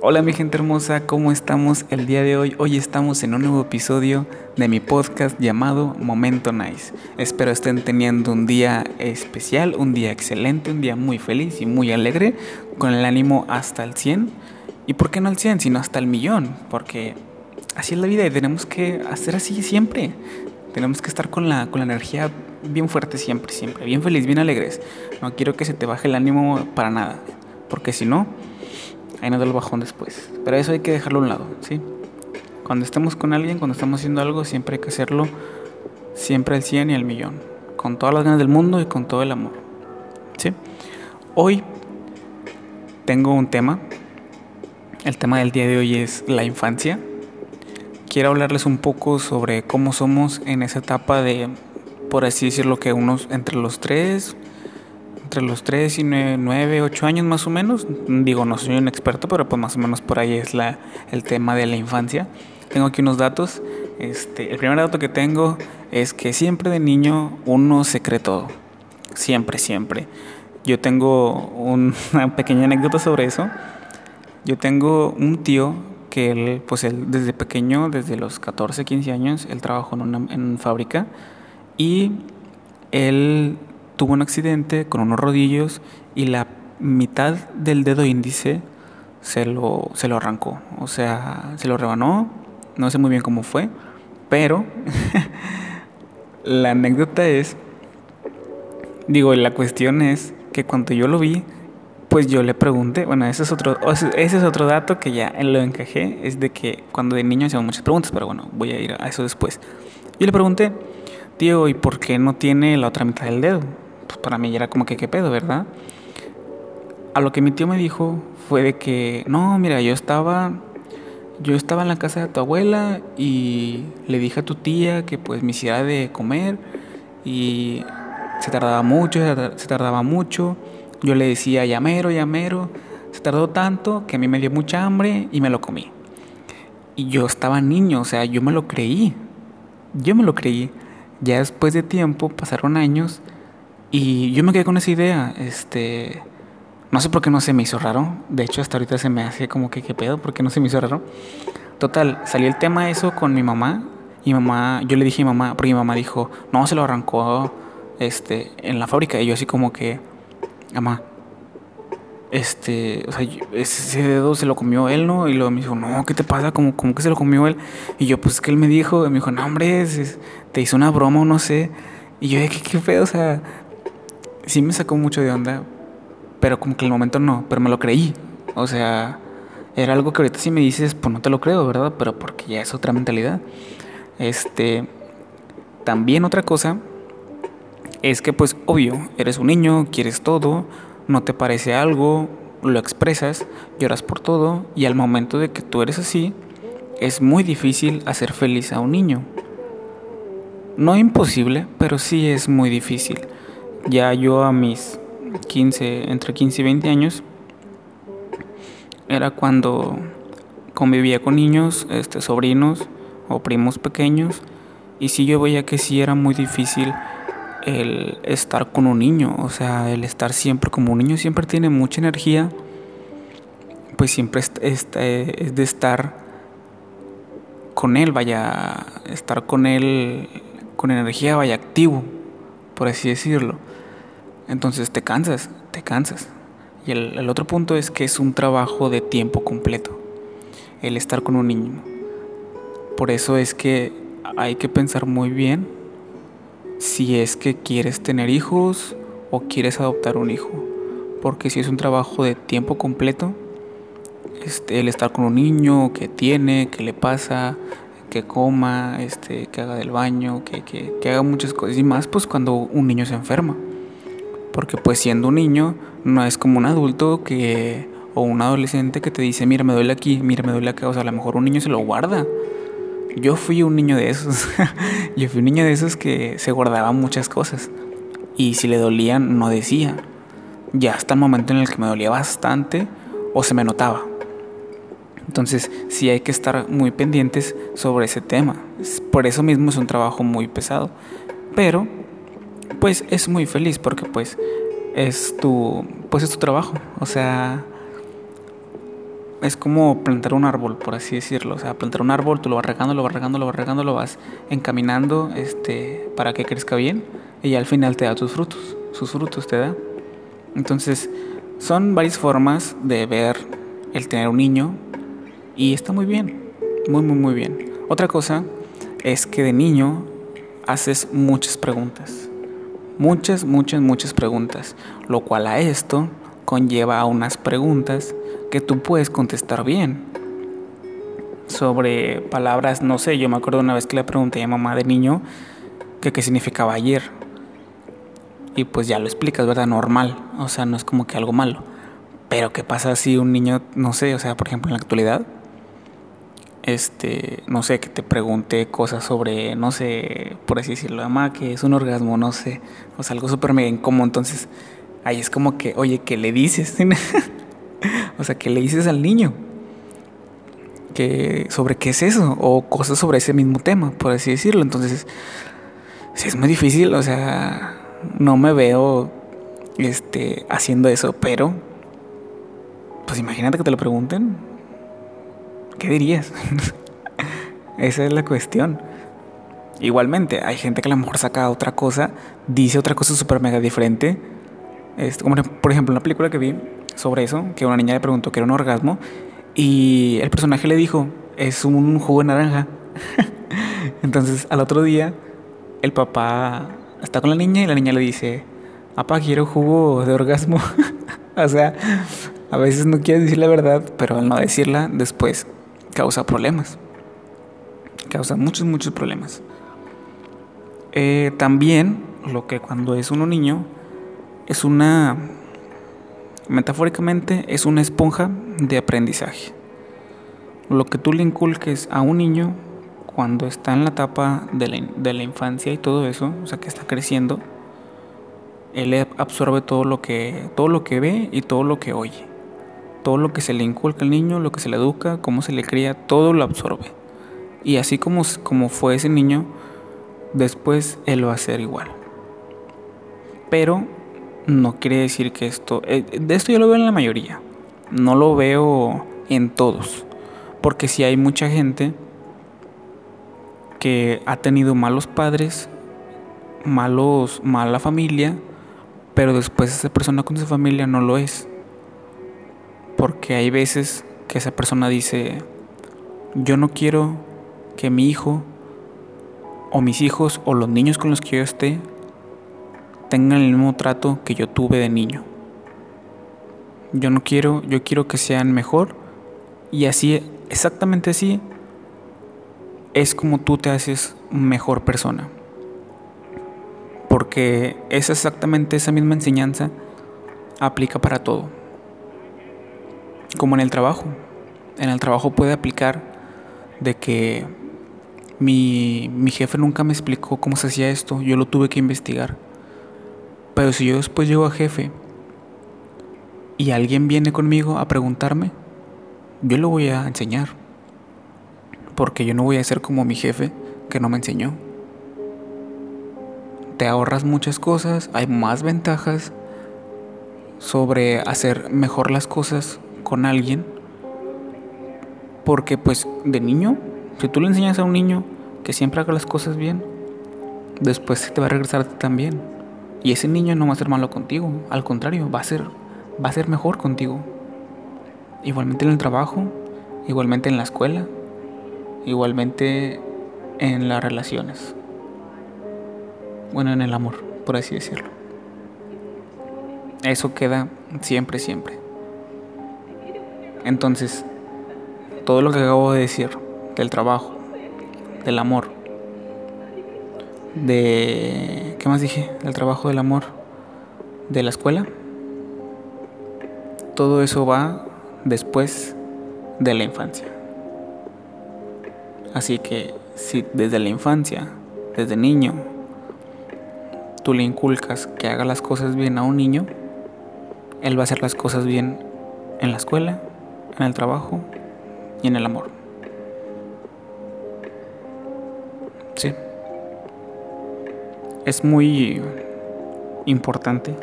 Hola mi gente hermosa, ¿cómo estamos el día de hoy? Hoy estamos en un nuevo episodio de mi podcast llamado Momento Nice. Espero estén teniendo un día especial, un día excelente, un día muy feliz y muy alegre, con el ánimo hasta el 100. ¿Y por qué no al 100, sino hasta el millón? Porque así es la vida y tenemos que hacer así siempre. Tenemos que estar con la, con la energía bien fuerte siempre, siempre, bien feliz, bien alegres. No quiero que se te baje el ánimo para nada, porque si no ahí nos da el bajón después. Pero eso hay que dejarlo a un lado, ¿sí? Cuando estamos con alguien, cuando estamos haciendo algo, siempre hay que hacerlo siempre al 100 y al millón. Con todas las ganas del mundo y con todo el amor. ¿Sí? Hoy tengo un tema. El tema del día de hoy es la infancia. Quiero hablarles un poco sobre cómo somos en esa etapa de, por así decirlo, que unos entre los 3, entre los 3 y 9, 8 años más o menos. Digo, no soy un experto, pero pues más o menos por ahí es la, el tema de la infancia. Tengo aquí unos datos. Este, el primer dato que tengo es que siempre de niño uno se cree todo. Siempre, siempre. Yo tengo una pequeña anécdota sobre eso. Yo tengo un tío que él, pues él desde pequeño, desde los 14, 15 años, él trabajó en una, en fábrica y él tuvo un accidente con unos rodillos y la mitad del dedo índice se lo, se lo arrancó. O sea, se lo rebanó. No sé muy bien cómo fue. Pero la anécdota es, digo, la cuestión es que cuando yo lo vi, pues yo le pregunté, bueno, ese es otro, ese es otro dato que ya lo encajé, es de que cuando de niño hacíamos muchas preguntas, pero bueno, voy a ir a eso después. Yo le pregunté, tío, ¿y por qué no tiene la otra mitad del dedo? Pues para mí era como que qué pedo, ¿verdad? A lo que mi tío me dijo fue de que, no, mira, yo estaba, yo estaba en la casa de tu abuela y le dije a tu tía que pues me hiciera de comer y se tardaba mucho, se tardaba mucho. Yo le decía, llamero, llamero. Se tardó tanto que a mí me dio mucha hambre y me lo comí. Y yo estaba niño, o sea, yo me lo creí. Yo me lo creí. Ya después de tiempo, pasaron años y yo me quedé con esa idea, este, no sé por qué no se me hizo raro, de hecho hasta ahorita se me hace como que qué pedo, ¿por qué no se me hizo raro? Total, salió el tema eso con mi mamá y mamá, yo le dije a mi mamá, porque mi mamá dijo, no, se lo arrancó este, en la fábrica y yo así como que, mamá, este, o sea, ese dedo se lo comió él, ¿no? Y luego me dijo, no, ¿qué te pasa? ¿Cómo, cómo que se lo comió él? Y yo, pues es que él me dijo, me dijo, no, hombre, te hizo una broma o no sé. Y yo, ¿qué, qué pedo? O sea, sí me sacó mucho de onda, pero como que el momento no, pero me lo creí. O sea, era algo que ahorita si me dices, pues no te lo creo, ¿verdad? Pero porque ya es otra mentalidad. Este, también otra cosa es que pues obvio, eres un niño, quieres todo, no te parece algo, lo expresas, lloras por todo y al momento de que tú eres así, es muy difícil hacer feliz a un niño. No imposible, pero sí es muy difícil ya yo a mis 15, entre 15 y 20 años, era cuando convivía con niños, este, sobrinos o primos pequeños, y sí yo veía que sí era muy difícil el estar con un niño, o sea, el estar siempre como un niño siempre tiene mucha energía, pues siempre es, es de estar con él, vaya, estar con él con energía, vaya activo, por así decirlo. Entonces te cansas, te cansas. Y el, otro punto es que es un trabajo de tiempo completo, el estar con un niño. Por eso es que hay que pensar muy bien si es que quieres tener hijos o quieres adoptar un hijo. Porque si es un trabajo de tiempo completo, este, el estar con un niño, que tiene, que le pasa, que coma, este, que haga del baño, que, que haga muchas cosas. Y más pues cuando un niño se enferma. Porque pues siendo un niño no es como un adulto que o un adolescente que te dice, mira, me duele aquí, mira, me duele acá. O sea, a lo mejor un niño se lo guarda. Yo fui un niño de esos. Yo fui un niño de esos que se guardaba muchas cosas. Y si le dolían, no decía. Ya hasta el momento en el que me dolía bastante o se me notaba. Entonces, sí hay que estar muy pendientes sobre ese tema. Por eso mismo es un trabajo muy pesado. Pero pues es muy feliz porque pues es tu pues es tu trabajo, o sea, es como plantar un árbol, por así decirlo. O sea, plantar un árbol, tú lo vas regando, lo vas regando, lo vas regando, lo vas encaminando este, para que crezca bien y al final te da tus frutos. Sus frutos te da. Entonces, son varias formas de ver el tener un niño y está muy bien. Muy, muy, muy bien. Otra cosa es que de niño haces muchas preguntas. Muchas, muchas, muchas preguntas. Lo cual a esto conlleva a unas preguntas que tú puedes contestar bien. Sobre palabras, no sé, yo me acuerdo una vez que le pregunté a mamá de niño que qué significaba ayer. Y pues ya lo explicas, ¿verdad? Normal. O sea, no es como que algo malo. Pero ¿qué pasa si un niño, no sé, o sea, por ejemplo en la actualidad, este, no sé, que te pregunte cosas sobre, no sé, por así decirlo, mamá, que es un orgasmo, no sé, o sea, algo súper mega incómodo. Entonces, ahí es como que, oye, ¿qué le dices? o sea, ¿qué le dices al niño? que sobre qué es eso o cosas sobre ese mismo tema, por así decirlo. Entonces, sí es muy difícil, o sea, no me veo este haciendo eso, pero pues imagínate que te lo pregunten. ¿Qué dirías? Esa es la cuestión. Igualmente, hay gente que a lo mejor saca otra cosa, dice otra cosa súper mega diferente como por ejemplo, una película que vi sobre eso, que una niña le preguntó que era un orgasmo y el personaje le dijo, es un jugo de naranja. Entonces, al otro día, el papá está con la niña y la niña le dice, papá, quiero jugo de orgasmo. o sea, a veces no quiere decir la verdad, pero al no decirla, después causa problemas. Causa muchos, muchos problemas. Eh, también, lo que cuando es uno niño, es una, metafóricamente, es una esponja de aprendizaje. Lo que tú le inculques a un niño cuando está en la etapa de la, de la infancia y todo eso, o sea, que está creciendo, él absorbe todo lo que todo lo que ve y todo lo que oye. Todo lo que se le inculca al niño, lo que se le educa, cómo se le cría, todo lo absorbe. Y así como, como fue ese niño, después él va a ser igual. Pero no quiere decir que esto... Eh, de esto yo lo veo en la mayoría. No lo veo en todos. Porque si hay mucha gente que ha tenido malos padres, malos, mala familia, pero después esa persona con su familia no lo es. Porque hay veces que esa persona dice, yo no quiero que mi hijo o mis hijos o los niños con los que yo esté tengan el mismo trato que yo tuve de niño. Yo no quiero, yo quiero que sean mejor y así, exactamente así, es como tú te haces mejor persona. Porque es exactamente esa misma enseñanza aplica para todo. Como en el trabajo. En el trabajo puede aplicar de que mi, mi jefe nunca me explicó cómo se hacía esto, yo lo tuve que investigar pero si yo después llego a jefe y alguien viene conmigo a preguntarme, yo lo voy a enseñar. Porque yo no voy a ser como mi jefe que no me enseñó. Te ahorras muchas cosas, hay más ventajas sobre hacer mejor las cosas con alguien. Porque pues de niño, si tú le enseñas a un niño que siempre haga las cosas bien, después te va a regresar también. Y ese niño no va a ser malo contigo, al contrario, va a ser, va a ser mejor contigo. Igualmente en el trabajo, igualmente en la escuela, igualmente en las relaciones. Bueno, en el amor, por así decirlo. Eso queda siempre, siempre. Entonces, todo lo que acabo de decir del trabajo, del amor, de... ¿Qué más dije? Del trabajo del amor, de la escuela. Todo eso va después de la infancia. Así que si desde la infancia, desde niño, tú le inculcas que haga las cosas bien a un niño, él va a hacer las cosas bien en la escuela, en el trabajo y en el amor. Sí es muy importante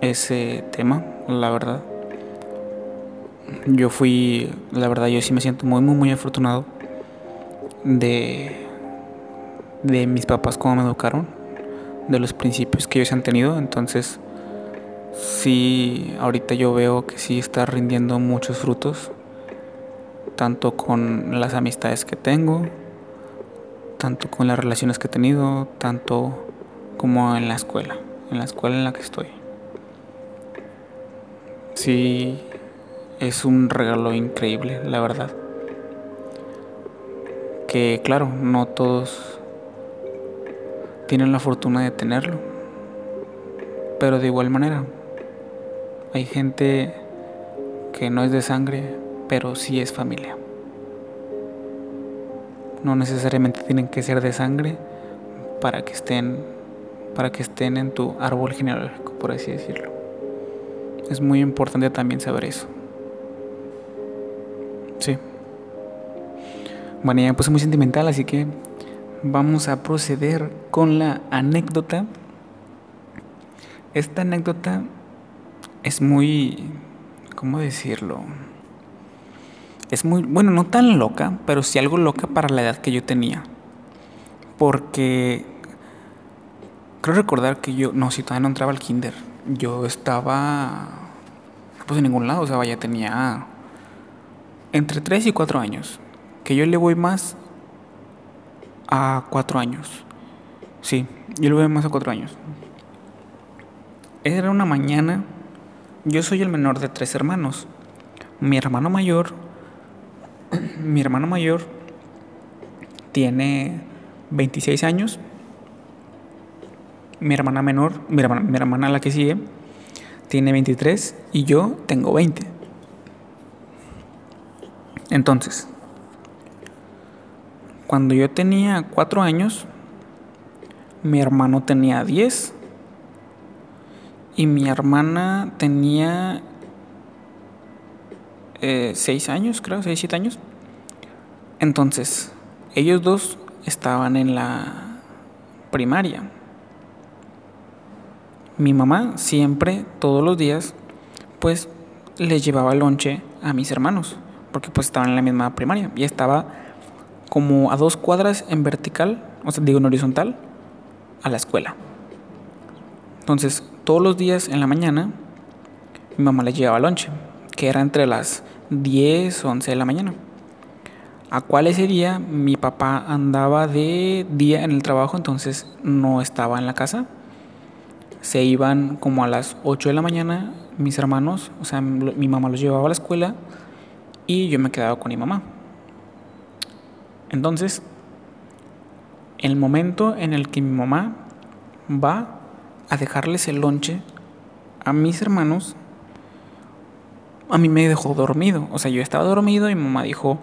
ese tema, la verdad. yo fui, la verdad, yo sí me siento muy, muy, muy afortunado de, de mis papás, cómo me educaron, de los principios que ellos han tenido. Entonces, sí, ahorita yo veo que sí está rindiendo muchos frutos, tanto con las amistades que tengo, tanto con las relaciones que he tenido, tanto como en la escuela, en la escuela en la que estoy. Sí, es un regalo increíble, la verdad. Que claro, no todos tienen la fortuna de tenerlo. Pero de igual manera, hay gente que no es de sangre, pero sí es familia. No necesariamente tienen que ser de sangre para que estén para que estén en tu árbol genealógico, por así decirlo. Es muy importante también saber eso. Sí. Bueno, ya me puse muy sentimental, así que vamos a proceder con la anécdota. Esta anécdota es muy, ¿cómo decirlo? Es muy, bueno, no tan loca, pero sí algo loca para la edad que yo tenía. Porque creo recordar que yo, no, si todavía no entraba al kinder, yo estaba, pues en ningún lado, o sea, ya tenía entre 3 y 4 años. Que yo le voy más a 4 años. Sí, yo le voy más a 4 años. Era una mañana. Yo soy el menor de tres hermanos. Mi hermano mayor. Mi hermano mayor tiene 26 años. Mi hermana menor, mi hermana, mi hermana la que sigue, tiene 23 y yo tengo 20. Entonces, cuando yo tenía cuatro años, mi hermano tenía diez y mi hermana tenía eh, seis años, creo, seis, siete años. Entonces, ellos dos estaban en la primaria. Mi mamá siempre, todos los días, pues les llevaba lonche a mis hermanos porque pues estaban en la misma primaria y estaba como a dos cuadras en vertical, o sea, digo en horizontal, a la escuela. Entonces, todos los días en la mañana, mi mamá le llevaba lonche, que era entre las 10 o 11 de la mañana. A cual ese día mi papá andaba de día en el trabajo, entonces no estaba en la casa. Se iban como a las 8 de la mañana mis hermanos, o sea, mi mamá los llevaba a la escuela y yo me quedaba con mi mamá. Entonces, el momento en el que mi mamá va a dejarles el lonche a mis hermanos, a mí me dejó dormido. O sea, yo estaba dormido y mi mamá dijo,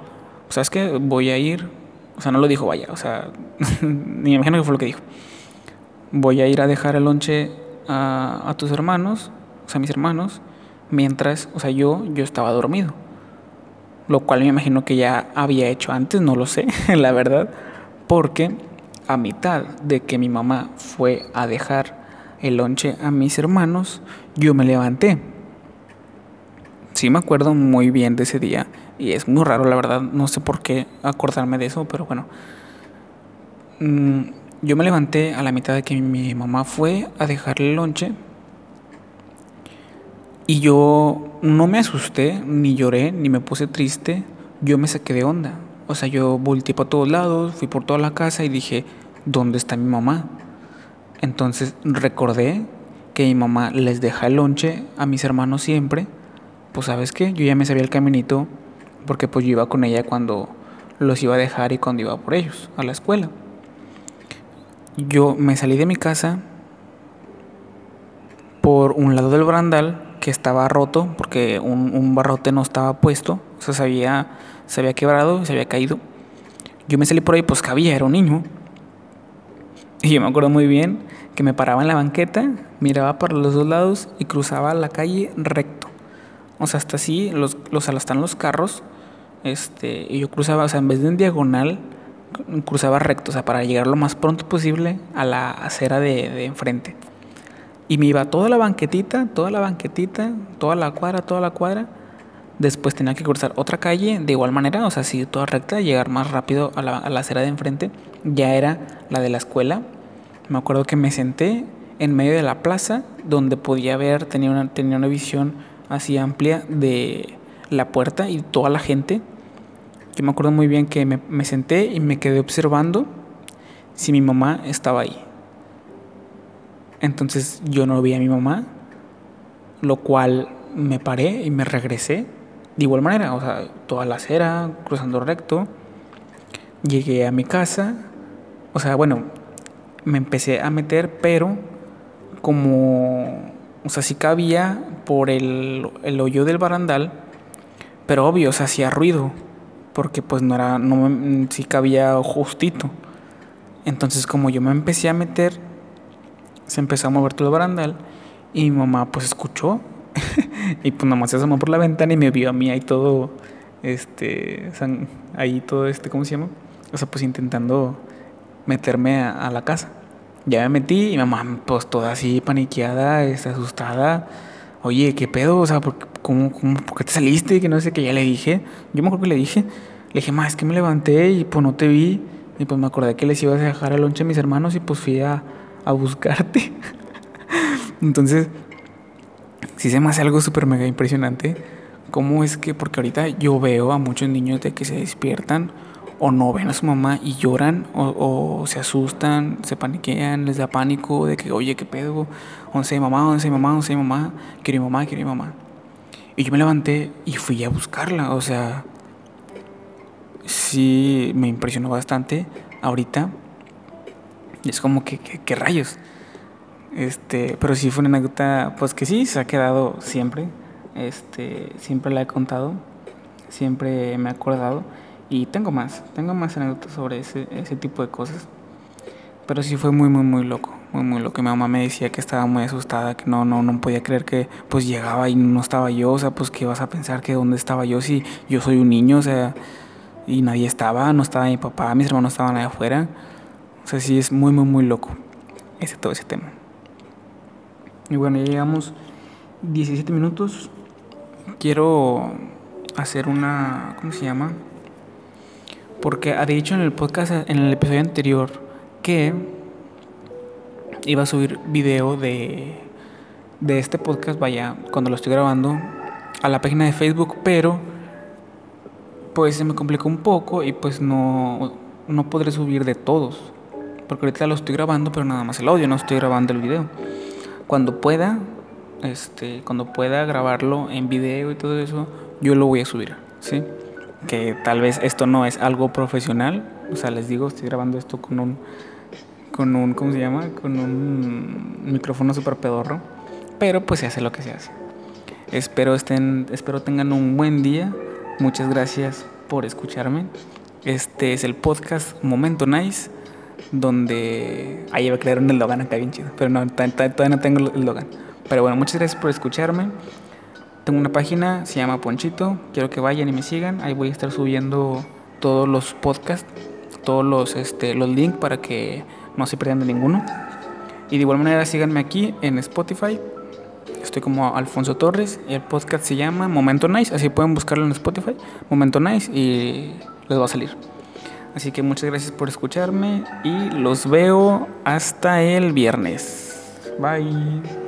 ¿sabes qué? Voy a ir. O sea, no lo dijo vaya, o sea, ni me imagino que fue lo que dijo. Voy a ir a dejar el lonche a, a tus hermanos, o sea, a mis hermanos, mientras, o sea, yo, yo estaba dormido lo cual me imagino que ya había hecho antes, no lo sé, la verdad, porque a mitad de que mi mamá fue a dejar el lonche a mis hermanos, yo me levanté. Sí me acuerdo muy bien de ese día y es muy raro, la verdad, no sé por qué acordarme de eso, pero bueno. Mm, yo me levanté a la mitad de que mi mamá fue a dejar el lonche y yo no me asusté, ni lloré, ni me puse triste. Yo me saqué de onda. O sea, yo volteé para todos lados, fui por toda la casa y dije, ¿dónde está mi mamá? Entonces recordé que mi mamá les deja el lonche a mis hermanos siempre. Pues sabes qué, yo ya me sabía el caminito porque pues yo iba con ella cuando los iba a dejar y cuando iba por ellos a la escuela. Yo me salí de mi casa por un lado del barandal que estaba roto porque un, barrote no estaba puesto, o sea, se había, se había quebrado, se había caído. Yo me salí por ahí, pues cabía, era un niño. Y yo me acuerdo muy bien que me paraba en la banqueta, miraba para los dos lados y cruzaba la calle recto. O sea, hasta así, los, los están los carros, este, y yo cruzaba, o sea, en vez de en diagonal, cruzaba recto, o sea, para llegar lo más pronto posible a la acera de, de enfrente. Y me iba toda la banquetita, toda la banquetita, toda la cuadra, toda la cuadra, Después tenía que cruzar otra calle de igual manera, o sea, seguir toda recta, llegar más rápido a la, a la acera de enfrente. Ya era la de la escuela. Me acuerdo que me senté en medio de la plaza donde podía ver, tenía una, tenía una visión así amplia de la puerta y toda la gente. Yo me acuerdo muy bien que me, me senté y me quedé observando si mi mamá estaba ahí. Entonces yo no vi a mi mamá, lo cual me paré y me regresé. De igual manera, o sea, toda la acera, cruzando recto. Llegué a mi casa. O sea, bueno, me empecé a meter, pero como, o sea, sí cabía por el, el hoyo del barandal, pero obvio, o sea, hacía ruido, porque pues no era, no, sí cabía justito. Entonces como yo me empecé a meter, se empezó a mover todo el barandal y mi mamá pues escuchó y pues nada más se asomó por la ventana y me vio a mí ahí todo, este, ahí todo este, ¿cómo se llama? O sea, pues intentando meterme a, la casa. Ya me metí y mamá pues toda así paniqueada, este, asustada. Oye, ¿qué pedo? O sea, ¿por, cómo, cómo, ¿por qué te saliste? Que no sé qué. Ya le dije. Yo me acuerdo que le dije. Le dije, ma, es que me levanté y pues no te vi. Y pues me acordé que les ibas a dejar al lonche a mis hermanos y pues fui a, a buscarte. Entonces, sí se me hace algo súper mega impresionante. ¿Cómo es que? Porque ahorita yo veo a muchos niños de que se despiertan o no ven a su mamá y lloran o, o se asustan, se paniquean, les da pánico de que, oye, ¿qué pedo? Once mamá, once mamá, once mamá, quiero mi mamá, quiero mi mamá. Y yo me levanté y fui a buscarla, o sea, sí me impresionó bastante ahorita. Es como que, que, rayos. Este, pero sí fue una anécdota, pues que sí, se ha quedado siempre. Este, siempre la he contado, siempre me he acordado. Y tengo más, tengo más anécdotas sobre ese, ese tipo de cosas. Pero sí fue muy, muy, muy loco, muy, muy loco. Mi mamá me decía que estaba muy asustada, que no, no, no podía creer que pues llegaba y no estaba yo. O sea, pues que vas a pensar que dónde estaba yo si yo soy un niño, o sea, y nadie estaba, no estaba mi papá, mis hermanos estaban allá afuera. O sea, sí es muy, muy, muy loco ese, todo ese tema. Y bueno, ya llegamos 17 minutos. Quiero hacer una, ¿cómo se llama? Porque ha dicho en el podcast, en el episodio anterior, que iba a subir video de, de este podcast, vaya, cuando lo estoy grabando, a la página de Facebook, pero pues se me complicó un poco y pues no, no podré subir de todos. Porque ahorita lo estoy grabando, pero nada más el audio, no estoy grabando el video. Cuando pueda, este, cuando pueda grabarlo en video y todo eso, yo lo voy a subir, ¿sí? Que tal vez esto no es algo profesional, o sea, les digo, estoy grabando esto con un con un ¿cómo se llama? con un micrófono super pedorro, pero pues se hace lo que se hace. Espero estén espero tengan un buen día. Muchas gracias por escucharme. Este es el podcast Momento Nice donde ahí iba a crear un eslogan acá bien chido, pero no, todavía no tengo el eslogan. Pero bueno, muchas gracias por escucharme. Tengo una página, se llama Ponchito, quiero que vayan y me sigan, ahí voy a estar subiendo todos los podcasts, todos los, este, los links para que no se pierdan de ninguno. Y de igual manera síganme aquí en Spotify, estoy como Alfonso Torres, y el podcast se llama Momento Nice, así pueden buscarlo en Spotify, Momento Nice, y les va a salir. Así que muchas gracias por escucharme y los veo hasta el viernes. Bye.